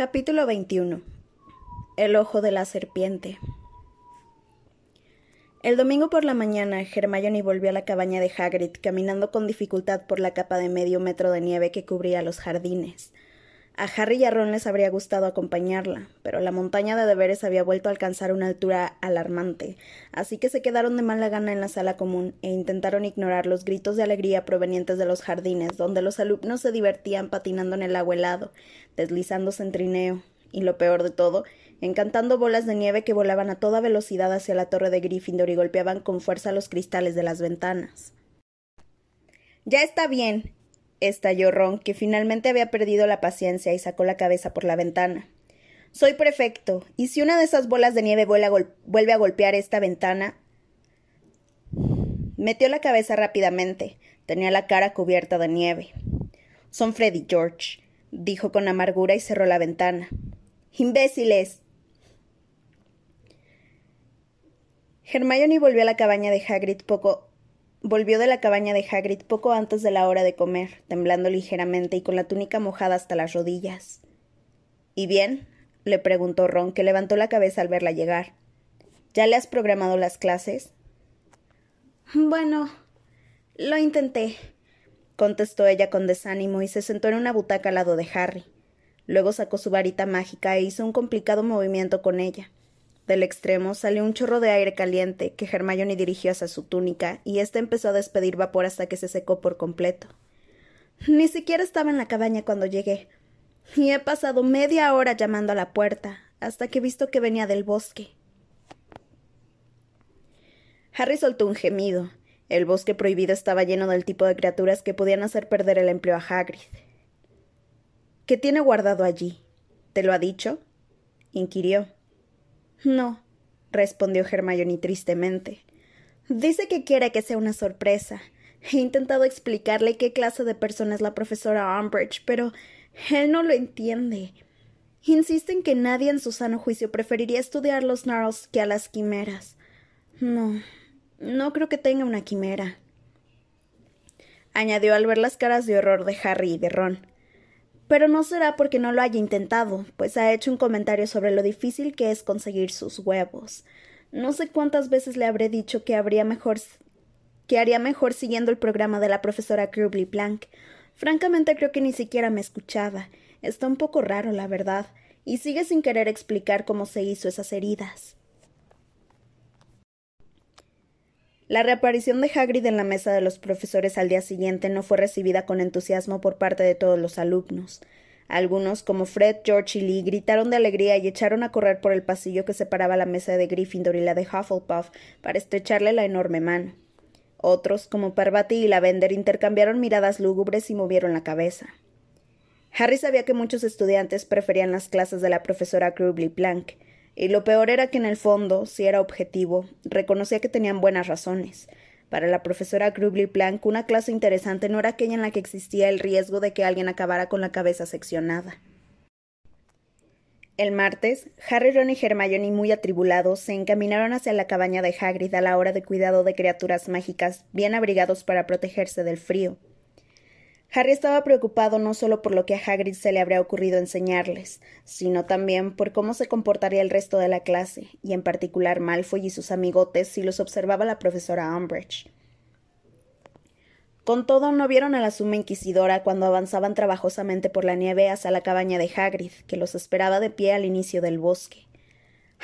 Capítulo 21 El ojo de la serpiente El domingo por la mañana, Hermione volvió a la cabaña de Hagrid, caminando con dificultad por la capa de medio metro de nieve que cubría los jardines. A Harry y a Ron les habría gustado acompañarla, pero la montaña de deberes había vuelto a alcanzar una altura alarmante, así que se quedaron de mala gana en la sala común e intentaron ignorar los gritos de alegría provenientes de los jardines, donde los alumnos se divertían patinando en el agua helado, deslizándose en trineo, y lo peor de todo, encantando bolas de nieve que volaban a toda velocidad hacia la torre de Gryffindor y golpeaban con fuerza los cristales de las ventanas. Ya está bien, estalló Ron, que finalmente había perdido la paciencia y sacó la cabeza por la ventana. Soy prefecto, y si una de esas bolas de nieve vuelve a golpear esta ventana. Metió la cabeza rápidamente. Tenía la cara cubierta de nieve. Son Freddy George, dijo con amargura y cerró la ventana. Imbéciles. Hermione volvió a la cabaña de Hagrid poco volvió de la cabaña de Hagrid poco antes de la hora de comer, temblando ligeramente y con la túnica mojada hasta las rodillas. ¿Y bien? le preguntó Ron, que levantó la cabeza al verla llegar. ¿Ya le has programado las clases? Bueno, lo intenté, contestó ella con desánimo y se sentó en una butaca al lado de Harry. Luego sacó su varita mágica e hizo un complicado movimiento con ella. Del extremo salió un chorro de aire caliente que Hermione dirigió hacia su túnica y ésta empezó a despedir vapor hasta que se secó por completo. Ni siquiera estaba en la cabaña cuando llegué. Y he pasado media hora llamando a la puerta, hasta que he visto que venía del bosque. Harry soltó un gemido. El bosque prohibido estaba lleno del tipo de criaturas que podían hacer perder el empleo a Hagrid. ¿Qué tiene guardado allí? ¿Te lo ha dicho? inquirió. No, respondió Hermione tristemente. Dice que quiere que sea una sorpresa. He intentado explicarle qué clase de persona es la profesora Umbridge, pero él no lo entiende. Insiste en que nadie en su sano juicio preferiría estudiar los Narls que a las quimeras. No, no creo que tenga una quimera. Añadió al ver las caras de horror de Harry y de Ron pero no será porque no lo haya intentado, pues ha hecho un comentario sobre lo difícil que es conseguir sus huevos. No sé cuántas veces le habré dicho que habría mejor que haría mejor siguiendo el programa de la profesora Grubly Blank. Francamente creo que ni siquiera me escuchaba. Está un poco raro, la verdad, y sigue sin querer explicar cómo se hizo esas heridas. La reaparición de Hagrid en la mesa de los profesores al día siguiente no fue recibida con entusiasmo por parte de todos los alumnos. Algunos, como Fred, George y Lee, gritaron de alegría y echaron a correr por el pasillo que separaba la mesa de Gryffindor y la de Hufflepuff para estrecharle la enorme mano. Otros, como Parvati y Lavender, intercambiaron miradas lúgubres y movieron la cabeza. Harry sabía que muchos estudiantes preferían las clases de la profesora Grubly Plank, y lo peor era que en el fondo, si era objetivo, reconocía que tenían buenas razones. Para la profesora Grubly Plank, una clase interesante no era aquella en la que existía el riesgo de que alguien acabara con la cabeza seccionada. El martes, Harry, Ron y Hermione, muy atribulados, se encaminaron hacia la cabaña de Hagrid a la hora de cuidado de criaturas mágicas, bien abrigados para protegerse del frío. Harry estaba preocupado no solo por lo que a Hagrid se le habría ocurrido enseñarles, sino también por cómo se comportaría el resto de la clase, y en particular Malfoy y sus amigotes si los observaba la profesora Umbridge. Con todo, no vieron a la suma inquisidora cuando avanzaban trabajosamente por la nieve hacia la cabaña de Hagrid, que los esperaba de pie al inicio del bosque.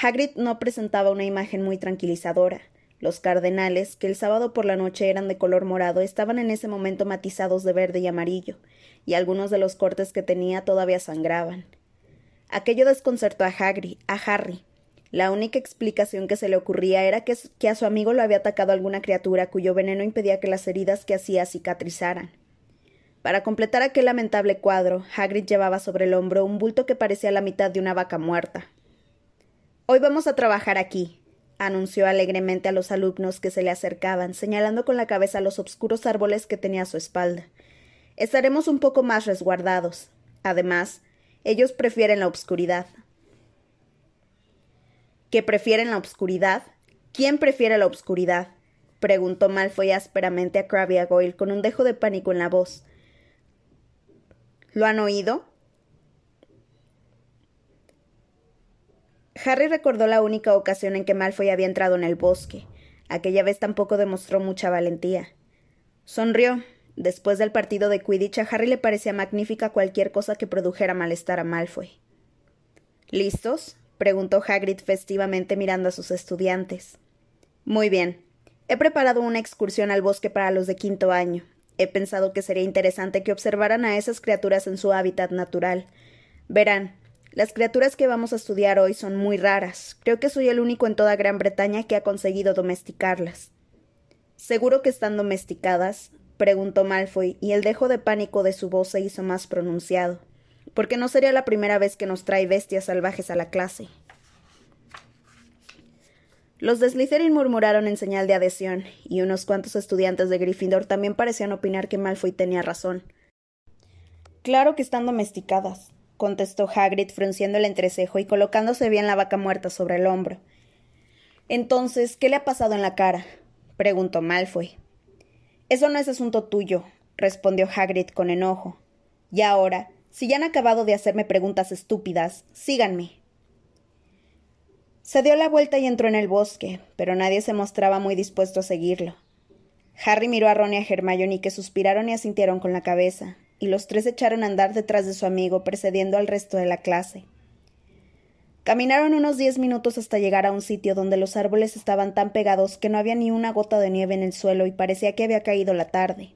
Hagrid no presentaba una imagen muy tranquilizadora. Los cardenales, que el sábado por la noche eran de color morado, estaban en ese momento matizados de verde y amarillo, y algunos de los cortes que tenía todavía sangraban. Aquello desconcertó a, Hagrid, a Harry. La única explicación que se le ocurría era que, que a su amigo lo había atacado alguna criatura cuyo veneno impedía que las heridas que hacía cicatrizaran. Para completar aquel lamentable cuadro, Hagrid llevaba sobre el hombro un bulto que parecía la mitad de una vaca muerta. Hoy vamos a trabajar aquí, anunció alegremente a los alumnos que se le acercaban, señalando con la cabeza los obscuros árboles que tenía a su espalda. Estaremos un poco más resguardados. Además, ellos prefieren la obscuridad. ¿Qué prefieren la obscuridad? ¿Quién prefiere la obscuridad? preguntó Malfoy ásperamente a Crabbe Goyle con un dejo de pánico en la voz. ¿Lo han oído? Harry recordó la única ocasión en que Malfoy había entrado en el bosque. Aquella vez tampoco demostró mucha valentía. Sonrió. Después del partido de Quidditch, a Harry le parecía magnífica cualquier cosa que produjera malestar a Malfoy. ¿Listos? preguntó Hagrid festivamente mirando a sus estudiantes. Muy bien. He preparado una excursión al bosque para los de quinto año. He pensado que sería interesante que observaran a esas criaturas en su hábitat natural. Verán, las criaturas que vamos a estudiar hoy son muy raras. Creo que soy el único en toda Gran Bretaña que ha conseguido domesticarlas. ¿Seguro que están domesticadas? preguntó Malfoy, y el dejo de pánico de su voz se hizo más pronunciado. Porque no sería la primera vez que nos trae bestias salvajes a la clase. Los de Slytherin murmuraron en señal de adhesión, y unos cuantos estudiantes de Gryffindor también parecían opinar que Malfoy tenía razón. Claro que están domesticadas, contestó Hagrid frunciendo el entrecejo y colocándose bien la vaca muerta sobre el hombro. Entonces, ¿qué le ha pasado en la cara? preguntó Malfoy. Eso no es asunto tuyo, respondió Hagrid con enojo. Y ahora, si ya han acabado de hacerme preguntas estúpidas, síganme. Se dio la vuelta y entró en el bosque, pero nadie se mostraba muy dispuesto a seguirlo. Harry miró a Ron y a Hermione que suspiraron y asintieron con la cabeza, y los tres echaron a andar detrás de su amigo, precediendo al resto de la clase. Caminaron unos diez minutos hasta llegar a un sitio donde los árboles estaban tan pegados que no había ni una gota de nieve en el suelo y parecía que había caído la tarde.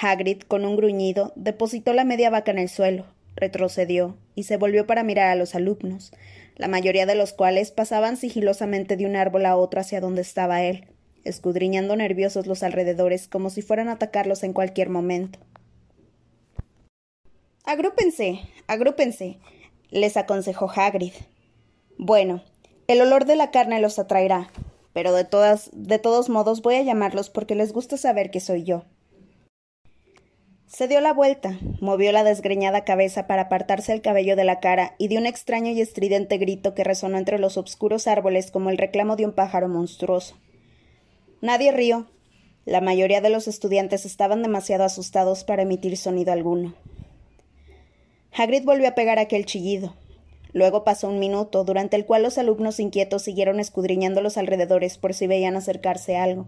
Hagrid, con un gruñido, depositó la media vaca en el suelo, retrocedió y se volvió para mirar a los alumnos, la mayoría de los cuales pasaban sigilosamente de un árbol a otro hacia donde estaba él, escudriñando nerviosos los alrededores como si fueran a atacarlos en cualquier momento. Agrúpense, agrúpense, les aconsejó Hagrid. Bueno, el olor de la carne los atraerá, pero de todas, de todos modos voy a llamarlos porque les gusta saber que soy yo. Se dio la vuelta, movió la desgreñada cabeza para apartarse el cabello de la cara y dio un extraño y estridente grito que resonó entre los obscuros árboles como el reclamo de un pájaro monstruoso. Nadie rió. La mayoría de los estudiantes estaban demasiado asustados para emitir sonido alguno. Hagrid volvió a pegar aquel chillido. Luego pasó un minuto, durante el cual los alumnos inquietos siguieron escudriñando los alrededores por si veían acercarse algo.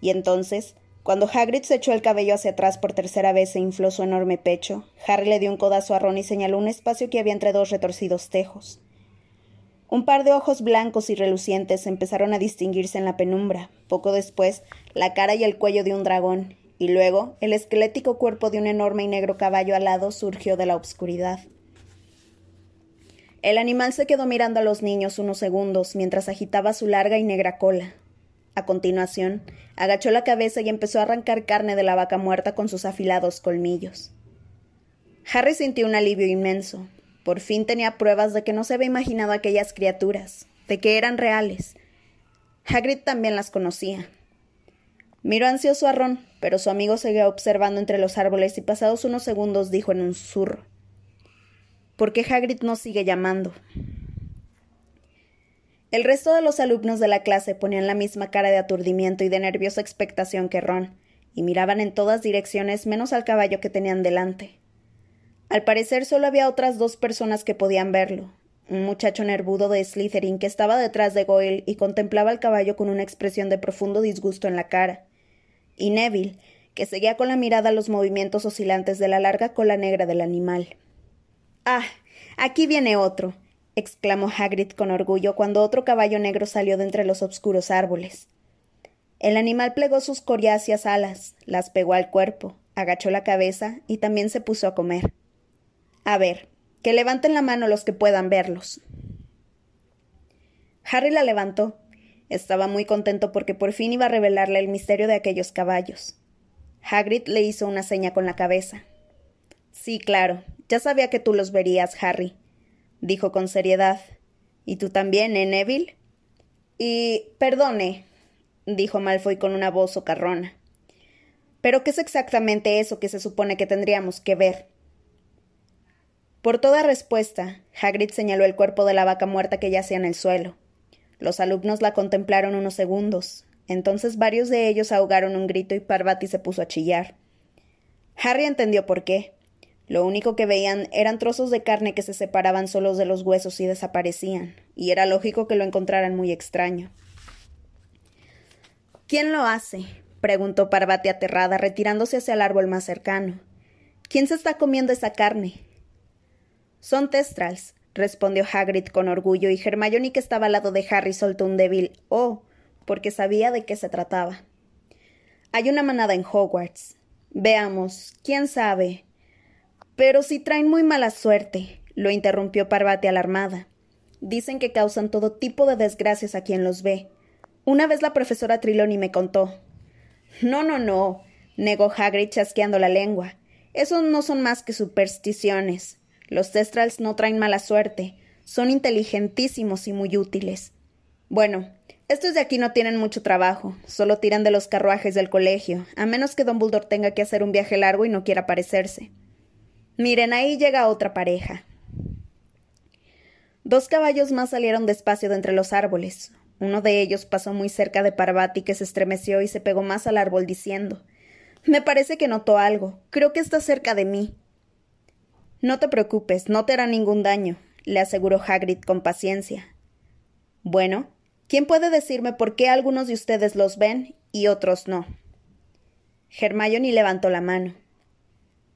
Y entonces cuando Hagrid se echó el cabello hacia atrás por tercera vez e infló su enorme pecho, Harry le dio un codazo a Ron y señaló un espacio que había entre dos retorcidos tejos. Un par de ojos blancos y relucientes empezaron a distinguirse en la penumbra. Poco después, la cara y el cuello de un dragón, y luego el esquelético cuerpo de un enorme y negro caballo alado surgió de la obscuridad. El animal se quedó mirando a los niños unos segundos mientras agitaba su larga y negra cola. A continuación, agachó la cabeza y empezó a arrancar carne de la vaca muerta con sus afilados colmillos. Harry sintió un alivio inmenso. Por fin tenía pruebas de que no se había imaginado aquellas criaturas, de que eran reales. Hagrid también las conocía. Miró ansioso a Ron, pero su amigo seguía observando entre los árboles y pasados unos segundos dijo en un susurro: ¿Por qué Hagrid no sigue llamando? El resto de los alumnos de la clase ponían la misma cara de aturdimiento y de nerviosa expectación que Ron, y miraban en todas direcciones menos al caballo que tenían delante. Al parecer solo había otras dos personas que podían verlo, un muchacho nervudo de Slytherin que estaba detrás de Goyle y contemplaba al caballo con una expresión de profundo disgusto en la cara, y que seguía con la mirada los movimientos oscilantes de la larga cola negra del animal. Ah, aquí viene otro, exclamó Hagrid con orgullo cuando otro caballo negro salió de entre los oscuros árboles. El animal plegó sus coriáceas alas, las pegó al cuerpo, agachó la cabeza y también se puso a comer. A ver, que levanten la mano los que puedan verlos. Harry la levantó. Estaba muy contento porque por fin iba a revelarle el misterio de aquellos caballos. Hagrid le hizo una seña con la cabeza. Sí, claro, ya sabía que tú los verías, Harry dijo con seriedad. ¿Y tú también, eh, Neville? Y. perdone, dijo Malfoy con una voz socarrona. ¿Pero qué es exactamente eso que se supone que tendríamos que ver? Por toda respuesta, Hagrid señaló el cuerpo de la vaca muerta que yacía en el suelo. Los alumnos la contemplaron unos segundos. Entonces varios de ellos ahogaron un grito y Parvati se puso a chillar. Harry entendió por qué. Lo único que veían eran trozos de carne que se separaban solos de los huesos y desaparecían, y era lógico que lo encontraran muy extraño. ¿Quién lo hace? preguntó Parvati aterrada, retirándose hacia el árbol más cercano. ¿Quién se está comiendo esa carne? Son testrals, respondió Hagrid con orgullo, y Hermione, que estaba al lado de Harry, soltó un débil oh, porque sabía de qué se trataba. Hay una manada en Hogwarts. Veamos, quién sabe. Pero si traen muy mala suerte, lo interrumpió Parvati alarmada. Dicen que causan todo tipo de desgracias a quien los ve. Una vez la profesora Triloni me contó. No, no, no, negó Hagrid chasqueando la lengua. Esos no son más que supersticiones. Los Testrals no traen mala suerte. Son inteligentísimos y muy útiles. Bueno, estos de aquí no tienen mucho trabajo, solo tiran de los carruajes del colegio, a menos que Don Dumbledore tenga que hacer un viaje largo y no quiera aparecerse. Miren, ahí llega otra pareja. Dos caballos más salieron despacio de entre los árboles. Uno de ellos pasó muy cerca de Parvati, que se estremeció y se pegó más al árbol diciendo Me parece que notó algo. Creo que está cerca de mí. No te preocupes, no te hará ningún daño, le aseguró Hagrid con paciencia. Bueno, ¿quién puede decirme por qué algunos de ustedes los ven y otros no? Hermione levantó la mano.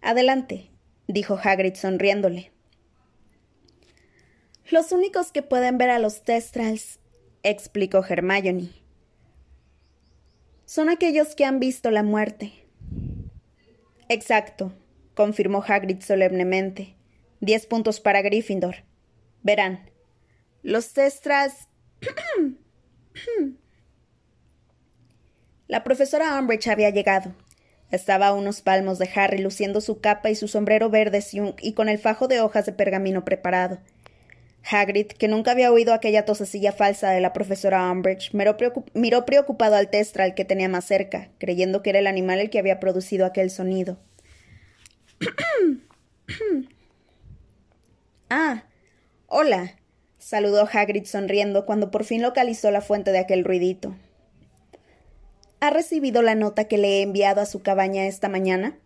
Adelante, dijo Hagrid sonriéndole. Los únicos que pueden ver a los Testrals, explicó Hermione, son aquellos que han visto la muerte. Exacto, confirmó Hagrid solemnemente. Diez puntos para Gryffindor. Verán, los Testras. La profesora Umbridge había llegado. Estaba a unos palmos de Harry, luciendo su capa y su sombrero verde y con el fajo de hojas de pergamino preparado. Hagrid, que nunca había oído aquella tosecilla falsa de la profesora Umbridge, miró, preocupado al Testral que tenía más cerca, creyendo que era el animal el que había producido aquel sonido. ah, hola, saludó Hagrid sonriendo cuando por fin localizó la fuente de aquel ruidito. ¿Ha recibido la nota que le he enviado a su cabaña esta mañana?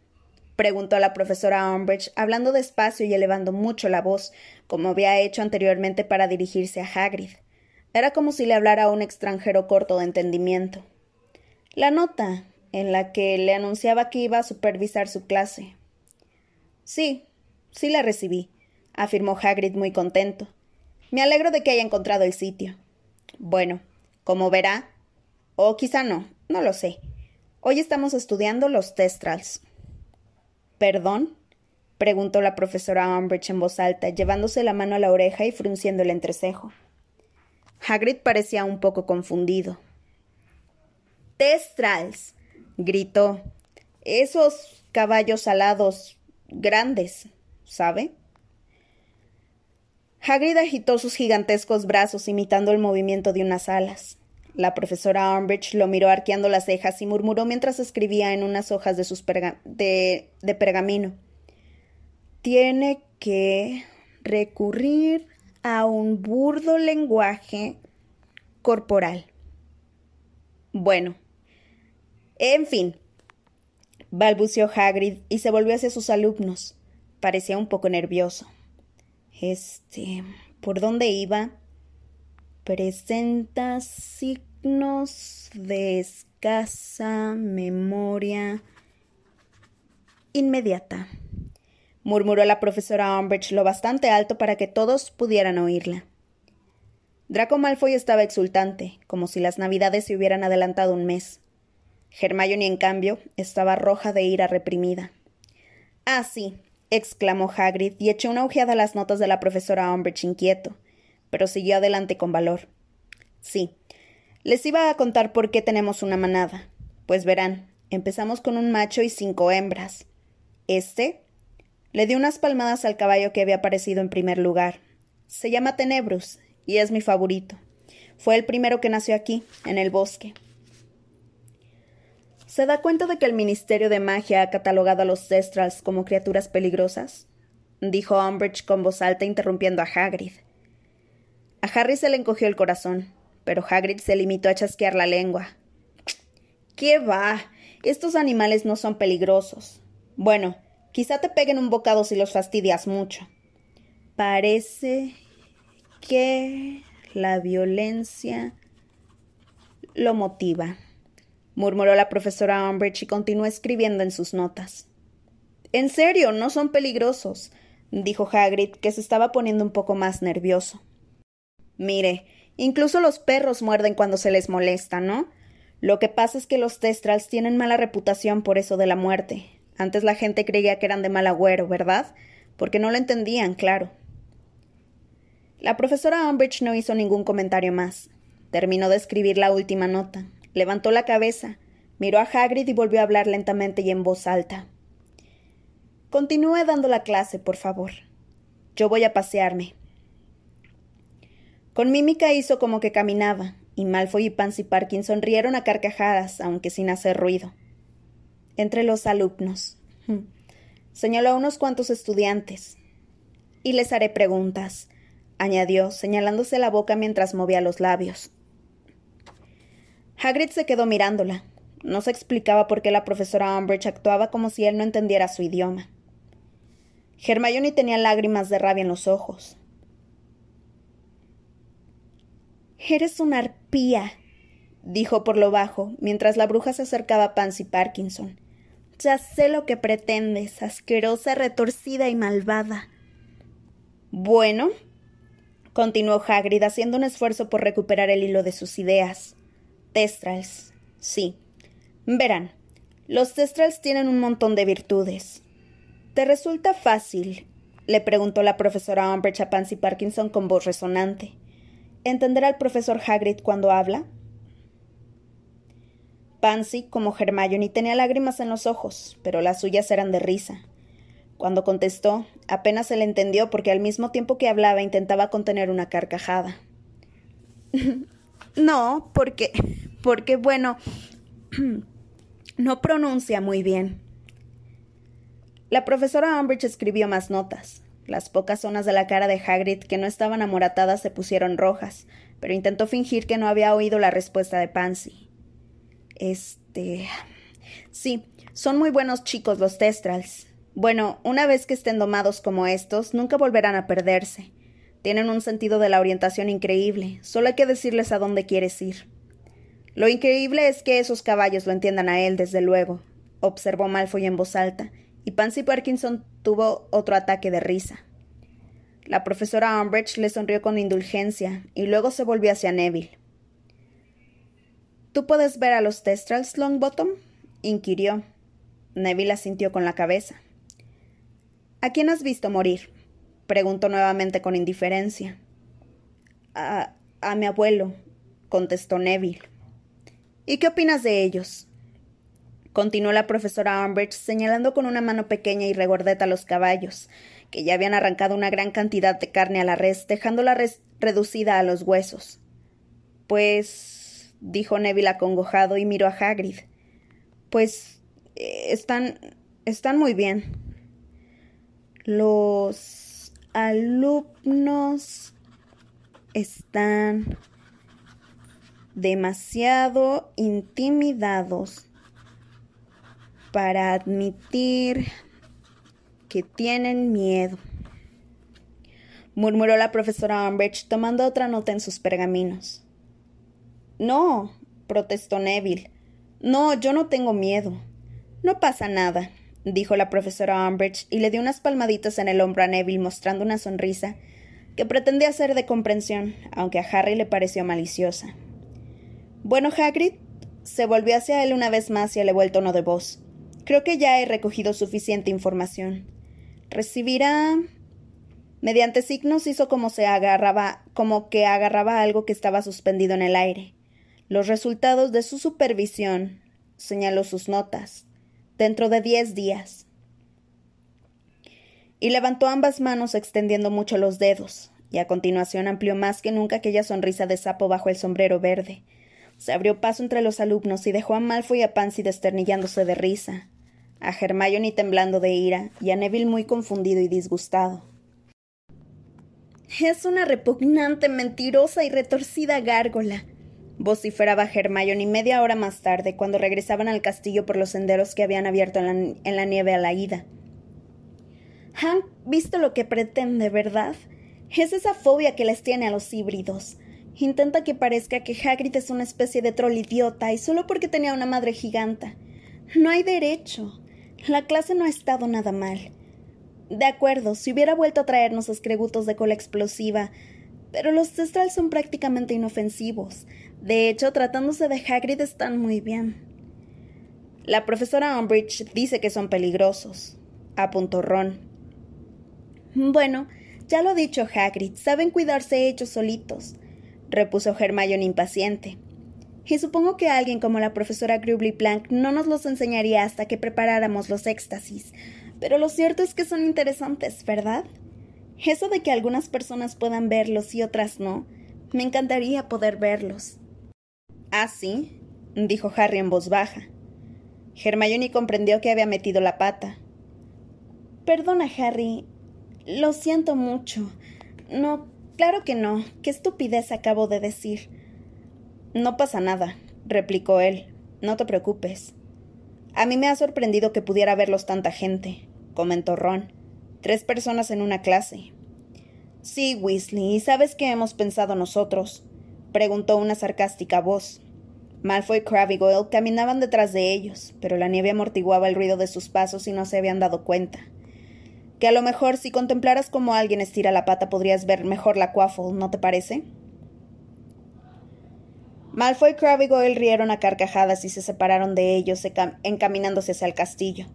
preguntó la profesora Umbridge, hablando despacio y elevando mucho la voz, como había hecho anteriormente para dirigirse a Hagrid. Era como si le hablara a un extranjero corto de entendimiento. La nota, en la que le anunciaba que iba a supervisar su clase. Sí, sí la recibí, afirmó Hagrid muy contento. Me alegro de que haya encontrado el sitio. Bueno, como verá, o quizá no, no lo sé. Hoy estamos estudiando los testrals. ¿Perdón? preguntó la profesora Umbridge en voz alta, llevándose la mano a la oreja y frunciendo el entrecejo. Hagrid parecía un poco confundido. Testrals. gritó. Esos caballos alados grandes, ¿sabe? Hagrid agitó sus gigantescos brazos imitando el movimiento de unas alas. La profesora Umbridge lo miró arqueando las cejas y murmuró mientras escribía en unas hojas de, sus de, de pergamino. Tiene que recurrir a un burdo lenguaje corporal. Bueno, en fin, balbuceó Hagrid y se volvió hacia sus alumnos. Parecía un poco nervioso. Este. ¿Por dónde iba? Presenta signos de escasa memoria inmediata, murmuró la profesora Umbridge lo bastante alto para que todos pudieran oírla. Draco Malfoy estaba exultante, como si las navidades se hubieran adelantado un mes. Hermione, en cambio, estaba roja de ira reprimida. Ah, sí, exclamó Hagrid y echó una ojeada a las notas de la profesora Umbridge inquieto, pero siguió adelante con valor. Sí, les iba a contar por qué tenemos una manada. Pues verán, empezamos con un macho y cinco hembras. Este le dio unas palmadas al caballo que había aparecido en primer lugar. Se llama Tenebrus y es mi favorito. Fue el primero que nació aquí, en el bosque. ¿Se da cuenta de que el Ministerio de Magia ha catalogado a los Testrals como criaturas peligrosas? dijo Umbridge con voz alta interrumpiendo a Hagrid. A Harry se le encogió el corazón, pero Hagrid se limitó a chasquear la lengua. ¿Qué va? Estos animales no son peligrosos. Bueno, Quizá te peguen un bocado si los fastidias mucho. Parece que la violencia lo motiva, murmuró la profesora Umbridge y continuó escribiendo en sus notas. En serio, no son peligrosos, dijo Hagrid, que se estaba poniendo un poco más nervioso. Mire, incluso los perros muerden cuando se les molesta, ¿no? Lo que pasa es que los Testrals tienen mala reputación por eso de la muerte. Antes la gente creía que eran de mal agüero, ¿verdad? Porque no lo entendían, claro. La profesora Umbridge no hizo ningún comentario más. Terminó de escribir la última nota. Levantó la cabeza, miró a Hagrid y volvió a hablar lentamente y en voz alta. Continúe dando la clase, por favor. Yo voy a pasearme. Con mímica hizo como que caminaba, y Malfoy y Pansy Parkinson rieron a carcajadas, aunque sin hacer ruido. Entre los alumnos. Hmm. Señaló a unos cuantos estudiantes. Y les haré preguntas, añadió, señalándose la boca mientras movía los labios. Hagrid se quedó mirándola. No se explicaba por qué la profesora Umbridge actuaba como si él no entendiera su idioma. Hermione tenía lágrimas de rabia en los ojos. Eres una arpía, dijo por lo bajo, mientras la bruja se acercaba a Pansy Parkinson. Ya sé lo que pretendes, asquerosa, retorcida y malvada. Bueno, continuó Hagrid haciendo un esfuerzo por recuperar el hilo de sus ideas. Testrals, sí. Verán, los Testrals tienen un montón de virtudes. ¿Te resulta fácil? le preguntó la profesora Umbridge a Pansy Parkinson con voz resonante. ¿Entenderá el profesor Hagrid cuando habla? Pansy, como Hermione, tenía lágrimas en los ojos, pero las suyas eran de risa. Cuando contestó, apenas se le entendió porque al mismo tiempo que hablaba intentaba contener una carcajada. no, porque. porque, bueno. no pronuncia muy bien. La profesora Umbridge escribió más notas. Las pocas zonas de la cara de Hagrid que no estaban amoratadas se pusieron rojas, pero intentó fingir que no había oído la respuesta de Pansy. Este. Sí, son muy buenos chicos los Testrals. Bueno, una vez que estén domados como estos, nunca volverán a perderse. Tienen un sentido de la orientación increíble, solo hay que decirles a dónde quieres ir. Lo increíble es que esos caballos lo entiendan a él, desde luego, observó Malfoy en voz alta, y Pansy Parkinson tuvo otro ataque de risa. La profesora Umbridge le sonrió con indulgencia y luego se volvió hacia Neville. ¿Tú puedes ver a los Testrals, Longbottom? inquirió. Neville asintió con la cabeza. ¿A quién has visto morir? Preguntó nuevamente con indiferencia. A, a mi abuelo, contestó Neville. ¿Y qué opinas de ellos? continuó la profesora Umbridge señalando con una mano pequeña y regordeta los caballos, que ya habían arrancado una gran cantidad de carne a la res, dejándola reducida a los huesos. Pues. dijo Neville acongojado y miró a Hagrid. Pues. Eh, están. están muy bien. Los alumnos están demasiado intimidados para admitir que tienen miedo, murmuró la profesora Umbridge tomando otra nota en sus pergaminos. No, protestó Neville. No, yo no tengo miedo. No pasa nada, dijo la profesora Umbridge y le dio unas palmaditas en el hombro a Neville mostrando una sonrisa que pretendía ser de comprensión, aunque a Harry le pareció maliciosa. Bueno, Hagrid se volvió hacia él una vez más y elevó el tono de voz. Creo que ya he recogido suficiente información. Recibirá. Mediante signos hizo como se agarraba, como que agarraba algo que estaba suspendido en el aire. Los resultados de su supervisión, señaló sus notas, dentro de diez días. Y levantó ambas manos extendiendo mucho los dedos, y a continuación amplió más que nunca aquella sonrisa de sapo bajo el sombrero verde. Se abrió paso entre los alumnos y dejó a Malfoy y a Pansy desternillándose de risa a Hermione temblando de ira y a Neville muy confundido y disgustado. Es una repugnante, mentirosa y retorcida gárgola, vociferaba Hermione media hora más tarde, cuando regresaban al castillo por los senderos que habían abierto en la, nieve a la ida. Han visto lo que pretende, ¿verdad? Es esa fobia que les tiene a los híbridos. Intenta que parezca que Hagrid es una especie de troll idiota y solo porque tenía una madre giganta. No hay derecho. La clase no ha estado nada mal. De acuerdo, si hubiera vuelto a traernos escregutos de cola explosiva, pero los Testral son prácticamente inofensivos. De hecho, tratándose de Hagrid están muy bien. La profesora Umbridge dice que son peligrosos, apuntó Ron. Bueno, ya lo ha dicho Hagrid, saben cuidarse ellos solitos, repuso Hermione impaciente. Y supongo que alguien como la profesora Grubly Plank no nos los enseñaría hasta que preparáramos los éxtasis. Pero lo cierto es que son interesantes, ¿verdad? Eso de que algunas personas puedan verlos y otras no, me encantaría poder verlos. Ah, sí, dijo Harry en voz baja. Hermione comprendió que había metido la pata. Perdona, Harry. Lo siento mucho. No, claro que no. Qué estupidez acabo de decir. No pasa nada, replicó él. No te preocupes. A mí me ha sorprendido que pudiera verlos tanta gente, comentó Ron. Tres personas en una clase. Sí, Weasley, ¿y sabes qué hemos pensado nosotros? Preguntó una sarcástica voz. Malfoy y Crabbe y Goyle caminaban detrás de ellos, pero la nieve amortiguaba el ruido de sus pasos y no se habían dado cuenta. Que a lo mejor si contemplaras cómo alguien estira la pata podrías ver mejor la Quaffle, ¿no te parece? Malfoy, Crabbe y Goyle rieron a carcajadas y se separaron de ellos, encaminándose hacia el castillo.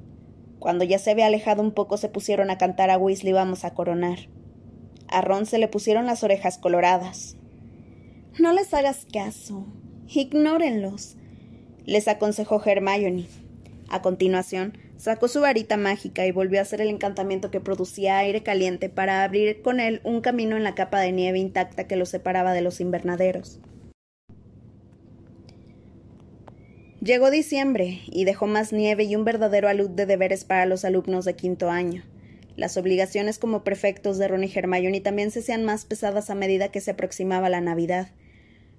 Cuando ya se había alejado un poco se pusieron a cantar a Weasley vamos a coronar. A Ron se le pusieron las orejas coloradas. No les hagas caso, Ignórenlos, les aconsejó Hermione. A continuación, sacó su varita mágica y volvió a hacer el encantamiento que producía aire caliente para abrir con él un camino en la capa de nieve intacta que los separaba de los invernaderos. Llegó diciembre y dejó más nieve y un verdadero alud de deberes para los alumnos de quinto año. Las obligaciones como prefectos de Ron y Hermione también se hacían más pesadas a medida que se aproximaba la Navidad.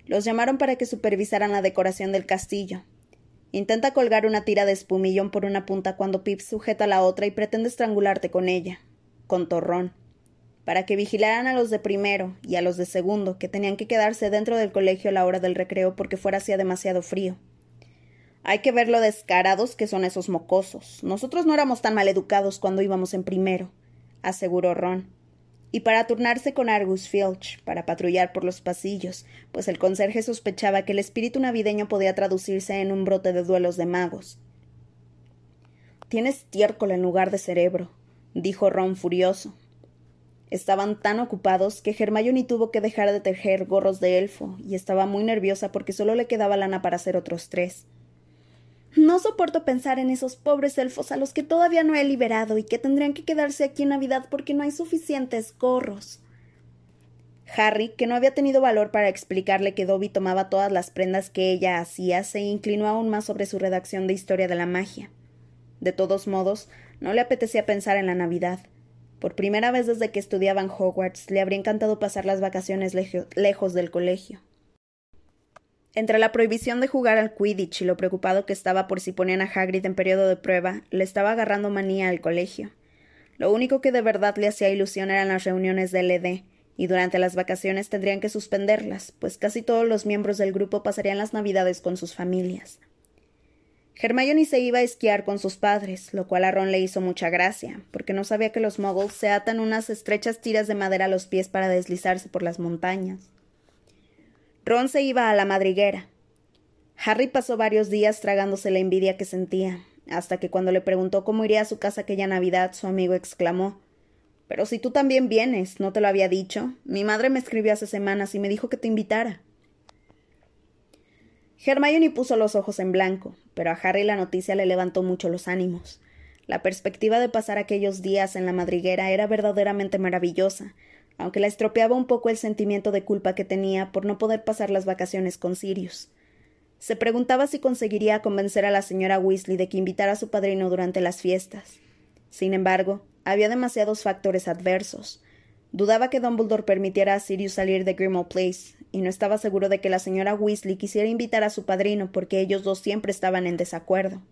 Los llamaron para que supervisaran la decoración del castillo. Intenta colgar una tira de espumillón por una punta cuando Pip sujeta la otra y pretende estrangularte con ella, con torrón, para que vigilaran a los de primero y a los de segundo, que tenían que quedarse dentro del colegio a la hora del recreo porque fuera hacía demasiado frío. Hay que ver lo descarados que son esos mocosos. Nosotros no éramos tan mal educados cuando íbamos en primero, aseguró Ron y para turnarse con Argus Filch, para patrullar por los pasillos, pues el conserje sospechaba que el espíritu navideño podía traducirse en un brote de duelos de magos. Tienes estiércol en lugar de cerebro, dijo Ron furioso. Estaban tan ocupados que Hermione tuvo que dejar de tejer gorros de elfo, y estaba muy nerviosa porque solo le quedaba lana para hacer otros tres. No soporto pensar en esos pobres elfos a los que todavía no he liberado y que tendrían que quedarse aquí en Navidad porque no hay suficientes gorros. Harry, que no había tenido valor para explicarle que Dobby tomaba todas las prendas que ella hacía, se inclinó aún más sobre su redacción de historia de la magia. De todos modos, no le apetecía pensar en la Navidad. Por primera vez desde que estudiaba en Hogwarts, le habría encantado pasar las vacaciones lejos del colegio. Entre la prohibición de jugar al Quidditch y lo preocupado que estaba por si ponían a Hagrid en periodo de prueba, le estaba agarrando manía al colegio. Lo único que de verdad le hacía ilusión eran las reuniones de LD, y durante las vacaciones tendrían que suspenderlas, pues casi todos los miembros del grupo pasarían las navidades con sus familias. Hermione se iba a esquiar con sus padres, lo cual a Ron le hizo mucha gracia, porque no sabía que los muggles se atan unas estrechas tiras de madera a los pies para deslizarse por las montañas. Ron se iba a la madriguera. Harry pasó varios días tragándose la envidia que sentía, hasta que cuando le preguntó cómo iría a su casa aquella Navidad, su amigo exclamó Pero si tú también vienes, ¿no te lo había dicho? Mi madre me escribió hace semanas y me dijo que te invitara. Hermione puso los ojos en blanco, pero a Harry la noticia le levantó mucho los ánimos. La perspectiva de pasar aquellos días en la madriguera era verdaderamente maravillosa, aunque la estropeaba un poco el sentimiento de culpa que tenía por no poder pasar las vacaciones con Sirius. Se preguntaba si conseguiría convencer a la señora Weasley de que invitara a su padrino durante las fiestas. Sin embargo, había demasiados factores adversos. Dudaba que Dumbledore permitiera a Sirius salir de Grimmauld Place, y no estaba seguro de que la señora Weasley quisiera invitar a su padrino porque ellos dos siempre estaban en desacuerdo.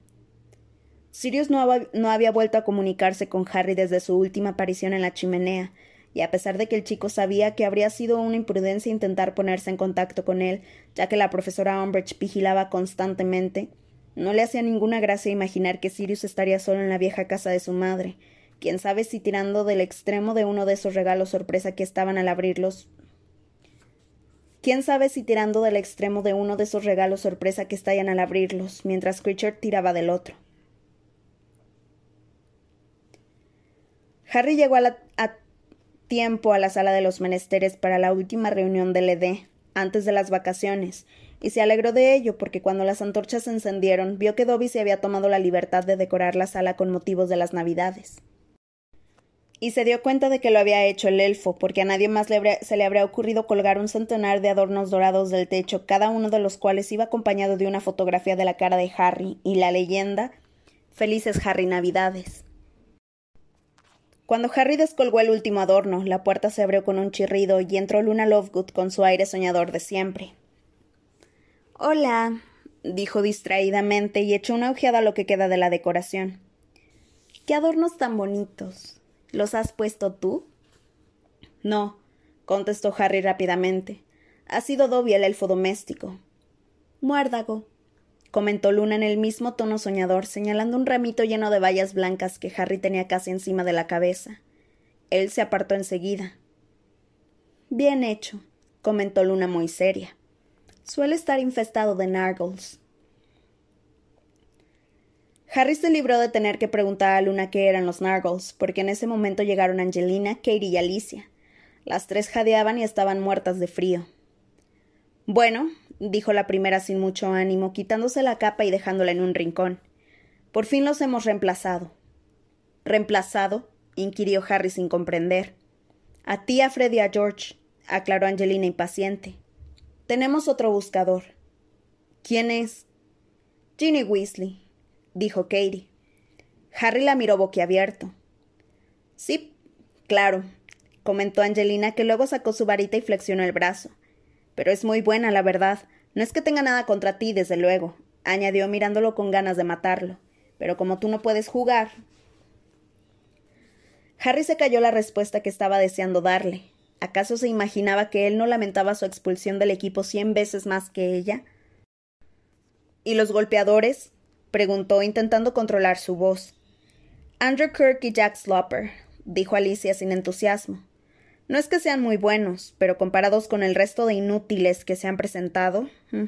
Sirius no, no había vuelto a comunicarse con Harry desde su última aparición en la chimenea, y a pesar de que el chico sabía que habría sido una imprudencia intentar ponerse en contacto con él, ya que la profesora Umbridge vigilaba constantemente, no le hacía ninguna gracia imaginar que Sirius estaría solo en la vieja casa de su madre, quién sabe si tirando del extremo de uno de esos regalos sorpresa que estaban al abrirlos. Quién sabe si tirando del extremo de uno de esos regalos sorpresa que estallan al abrirlos, mientras Creature tiraba del otro. Harry llegó a, a tiempo a la sala de los menesteres para la última reunión del ED, antes de las vacaciones, y se alegró de ello porque cuando las antorchas se encendieron vio que Dobby se había tomado la libertad de decorar la sala con motivos de las Navidades. Y se dio cuenta de que lo había hecho el elfo, porque a nadie más se le habría ocurrido colgar un centenar de adornos dorados del techo, cada uno de los cuales iba acompañado de una fotografía de la cara de Harry y la leyenda Felices Harry Navidades. Cuando Harry descolgó el último adorno, la puerta se abrió con un chirrido y entró Luna Lovegood con su aire soñador de siempre. Hola, dijo distraídamente y echó una ojeada a lo que queda de la decoración. ¡Qué adornos tan bonitos! ¿Los has puesto tú? No, contestó Harry rápidamente. Ha sido Dobby el elfo doméstico. Muérdago, comentó Luna en el mismo tono soñador, señalando un ramito lleno de bayas blancas que Harry tenía casi encima de la cabeza. Él se apartó enseguida. Bien hecho, comentó Luna muy seria. Suele estar infestado de nargles. Harry se libró de tener que preguntar a Luna qué eran los nargles, porque en ese momento llegaron Angelina, Katie y Alicia. Las tres jadeaban y estaban muertas de frío. Bueno, dijo la primera sin mucho ánimo, quitándose la capa y dejándola en un rincón. Por fin los hemos reemplazado. ¿Reemplazado? inquirió Harry sin comprender. A ti, a Freddy y a George, aclaró Angelina impaciente. Tenemos otro buscador. ¿Quién es? Ginny Weasley, dijo Katie. Harry la miró boquiabierto. Sí, claro, comentó Angelina, que luego sacó su varita y flexionó el brazo. Pero es muy buena, la verdad. No es que tenga nada contra ti, desde luego, añadió mirándolo con ganas de matarlo. Pero como tú no puedes jugar. Harry se cayó la respuesta que estaba deseando darle. ¿Acaso se imaginaba que él no lamentaba su expulsión del equipo cien veces más que ella? ¿Y los golpeadores? preguntó, intentando controlar su voz. Andrew Kirk y Jack Slopper, dijo Alicia sin entusiasmo. No es que sean muy buenos, pero comparados con el resto de inútiles que se han presentado. Mm.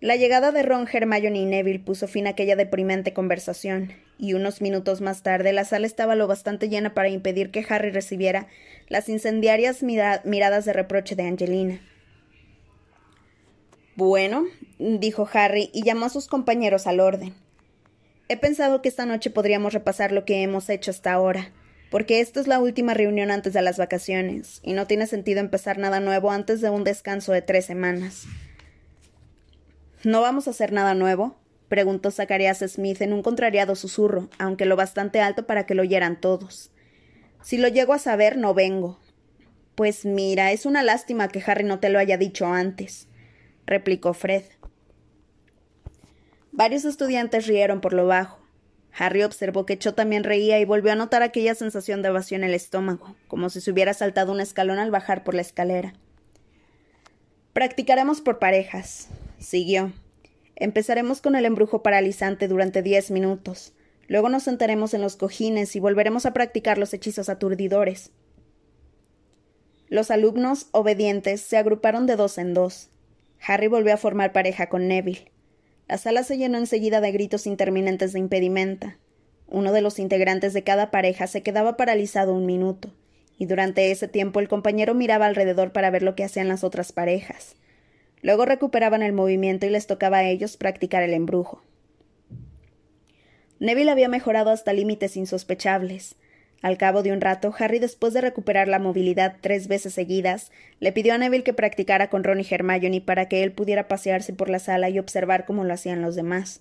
La llegada de Ron, Hermione y Neville puso fin a aquella deprimente conversación, y unos minutos más tarde la sala estaba lo bastante llena para impedir que Harry recibiera las incendiarias miradas de reproche de Angelina. Bueno, dijo Harry y llamó a sus compañeros al orden. He pensado que esta noche podríamos repasar lo que hemos hecho hasta ahora porque esta es la última reunión antes de las vacaciones, y no tiene sentido empezar nada nuevo antes de un descanso de tres semanas. ¿No vamos a hacer nada nuevo? preguntó Zacharias Smith en un contrariado susurro, aunque lo bastante alto para que lo oyeran todos. Si lo llego a saber, no vengo. Pues mira, es una lástima que Harry no te lo haya dicho antes, replicó Fred. Varios estudiantes rieron por lo bajo. Harry observó que Cho también reía y volvió a notar aquella sensación de vacío en el estómago, como si se hubiera saltado un escalón al bajar por la escalera. Practicaremos por parejas, siguió. Empezaremos con el embrujo paralizante durante diez minutos. Luego nos sentaremos en los cojines y volveremos a practicar los hechizos aturdidores. Los alumnos, obedientes, se agruparon de dos en dos. Harry volvió a formar pareja con Neville. La sala se llenó enseguida de gritos interminentes de impedimenta. Uno de los integrantes de cada pareja se quedaba paralizado un minuto, y durante ese tiempo el compañero miraba alrededor para ver lo que hacían las otras parejas. Luego recuperaban el movimiento y les tocaba a ellos practicar el embrujo. Neville había mejorado hasta límites insospechables. Al cabo de un rato, Harry, después de recuperar la movilidad tres veces seguidas, le pidió a Neville que practicara con Ron y Hermione para que él pudiera pasearse por la sala y observar cómo lo hacían los demás.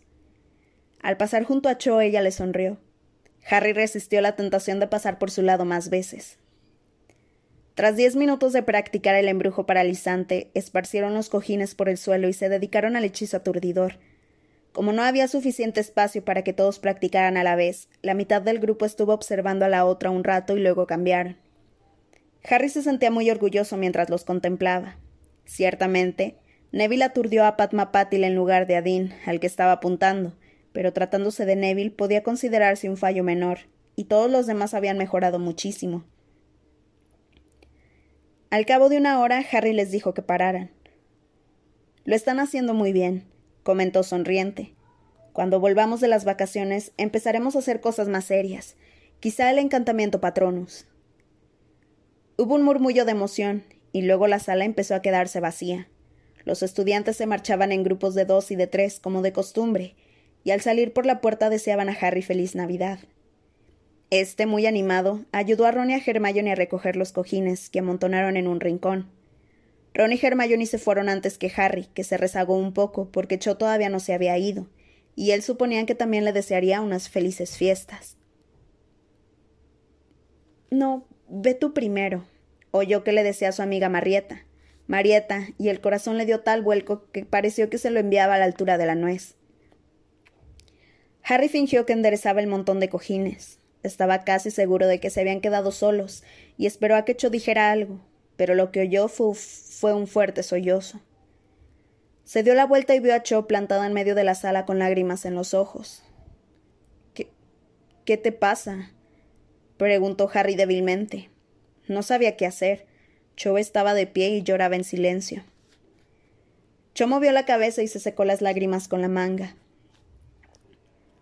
Al pasar junto a Cho, ella le sonrió. Harry resistió la tentación de pasar por su lado más veces. Tras diez minutos de practicar el embrujo paralizante, esparcieron los cojines por el suelo y se dedicaron al hechizo aturdidor. Como no había suficiente espacio para que todos practicaran a la vez, la mitad del grupo estuvo observando a la otra un rato y luego cambiaron. Harry se sentía muy orgulloso mientras los contemplaba. Ciertamente, Neville aturdió a Padma Patil en lugar de a Dean, al que estaba apuntando, pero tratándose de Neville podía considerarse un fallo menor, y todos los demás habían mejorado muchísimo. Al cabo de una hora, Harry les dijo que pararan. Lo están haciendo muy bien, comentó sonriente. Cuando volvamos de las vacaciones, empezaremos a hacer cosas más serias, quizá el encantamiento Patronus. Hubo un murmullo de emoción, y luego la sala empezó a quedarse vacía. Los estudiantes se marchaban en grupos de dos y de tres, como de costumbre, y al salir por la puerta deseaban a Harry feliz Navidad. Este, muy animado, ayudó a Ron y a Hermione a recoger los cojines, que amontonaron en un rincón. Ron y Hermione se fueron antes que Harry, que se rezagó un poco, porque Cho todavía no se había ido, y él suponía que también le desearía unas felices fiestas. No, ve tú primero, oyó que le decía a su amiga Marieta. Marieta, y el corazón le dio tal vuelco que pareció que se lo enviaba a la altura de la nuez. Harry fingió que enderezaba el montón de cojines. Estaba casi seguro de que se habían quedado solos, y esperó a que Cho dijera algo, pero lo que oyó fue, fue un fuerte sollozo. Se dio la vuelta y vio a Cho plantada en medio de la sala con lágrimas en los ojos. ¿Qué, qué te pasa? preguntó Harry débilmente. No sabía qué hacer. Cho estaba de pie y lloraba en silencio. Cho movió la cabeza y se secó las lágrimas con la manga.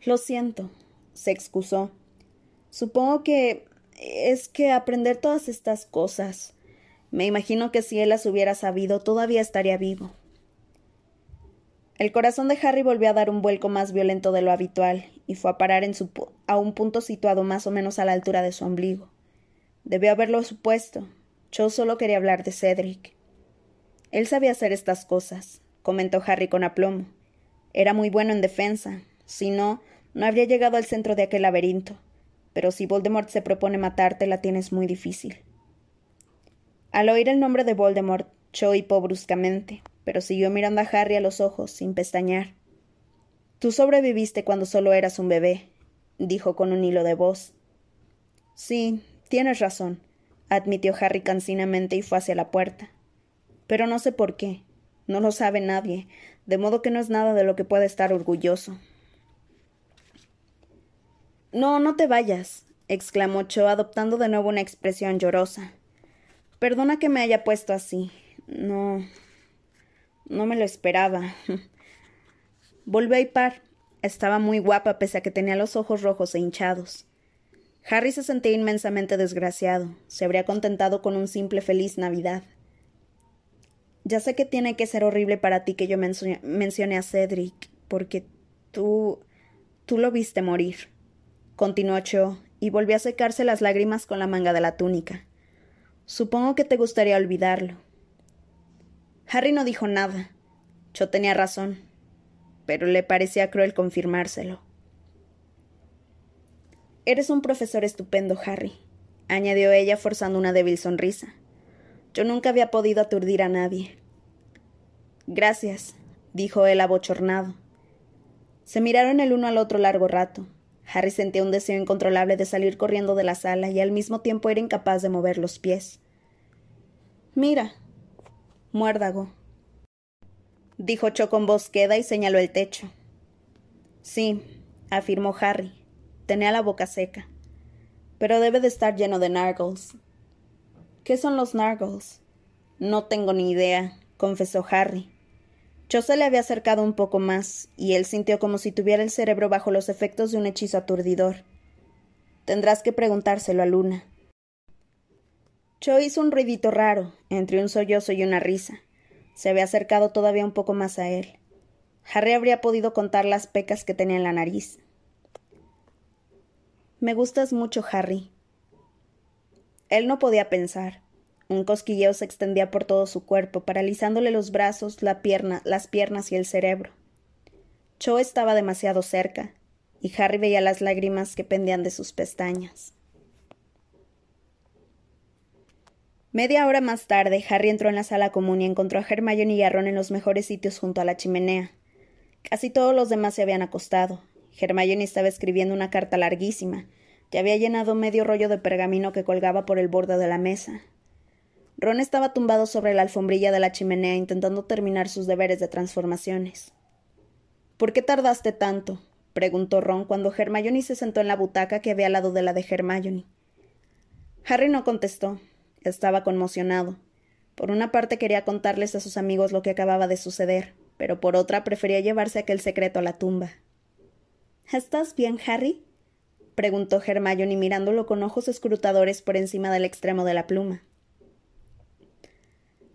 Lo siento, se excusó. Supongo que es que aprender todas estas cosas. Me imagino que si él las hubiera sabido, todavía estaría vivo. El corazón de Harry volvió a dar un vuelco más violento de lo habitual y fue a parar en su a un punto situado más o menos a la altura de su ombligo. Debió haberlo supuesto. Yo solo quería hablar de Cedric. Él sabía hacer estas cosas, comentó Harry con aplomo. Era muy bueno en defensa. Si no, no habría llegado al centro de aquel laberinto pero si Voldemort se propone matarte, la tienes muy difícil. Al oír el nombre de Voldemort, Cho hipó bruscamente, pero siguió mirando a Harry a los ojos, sin pestañear. Tú sobreviviste cuando solo eras un bebé, dijo con un hilo de voz. Sí, tienes razón, admitió Harry cansinamente y fue hacia la puerta. Pero no sé por qué. No lo sabe nadie, de modo que no es nada de lo que pueda estar orgulloso. No, no te vayas, exclamó Cho, adoptando de nuevo una expresión llorosa. Perdona que me haya puesto así. No. No me lo esperaba. Volví a par. Estaba muy guapa pese a que tenía los ojos rojos e hinchados. Harry se sentía inmensamente desgraciado. Se habría contentado con un simple feliz Navidad. Ya sé que tiene que ser horrible para ti que yo mencione a Cedric, porque tú. tú lo viste morir continuó Cho, y volvió a secarse las lágrimas con la manga de la túnica. Supongo que te gustaría olvidarlo. Harry no dijo nada. Cho tenía razón, pero le parecía cruel confirmárselo. Eres un profesor estupendo, Harry, añadió ella forzando una débil sonrisa. Yo nunca había podido aturdir a nadie. Gracias, dijo él abochornado. Se miraron el uno al otro largo rato. Harry sentía un deseo incontrolable de salir corriendo de la sala y al mismo tiempo era incapaz de mover los pies. Mira. Muérdago. Dijo Cho con voz queda y señaló el techo. Sí, afirmó Harry. Tenía la boca seca. Pero debe de estar lleno de nargles. ¿Qué son los nargles? No tengo ni idea, confesó Harry. Cho se le había acercado un poco más, y él sintió como si tuviera el cerebro bajo los efectos de un hechizo aturdidor. Tendrás que preguntárselo a Luna. Cho hizo un ruidito raro, entre un sollozo y una risa. Se había acercado todavía un poco más a él. Harry habría podido contar las pecas que tenía en la nariz. Me gustas mucho, Harry. Él no podía pensar. Un cosquilleo se extendía por todo su cuerpo, paralizándole los brazos, la pierna, las piernas y el cerebro. Cho estaba demasiado cerca, y Harry veía las lágrimas que pendían de sus pestañas. Media hora más tarde, Harry entró en la sala común y encontró a Hermione y a Ron en los mejores sitios junto a la chimenea. Casi todos los demás se habían acostado. Hermione estaba escribiendo una carta larguísima. Ya había llenado medio rollo de pergamino que colgaba por el borde de la mesa. Ron estaba tumbado sobre la alfombrilla de la chimenea intentando terminar sus deberes de transformaciones. ¿Por qué tardaste tanto? preguntó Ron cuando Hermione se sentó en la butaca que había al lado de la de Hermione. Harry no contestó. Estaba conmocionado. Por una parte quería contarles a sus amigos lo que acababa de suceder, pero por otra prefería llevarse aquel secreto a la tumba. ¿Estás bien, Harry? preguntó Hermione mirándolo con ojos escrutadores por encima del extremo de la pluma.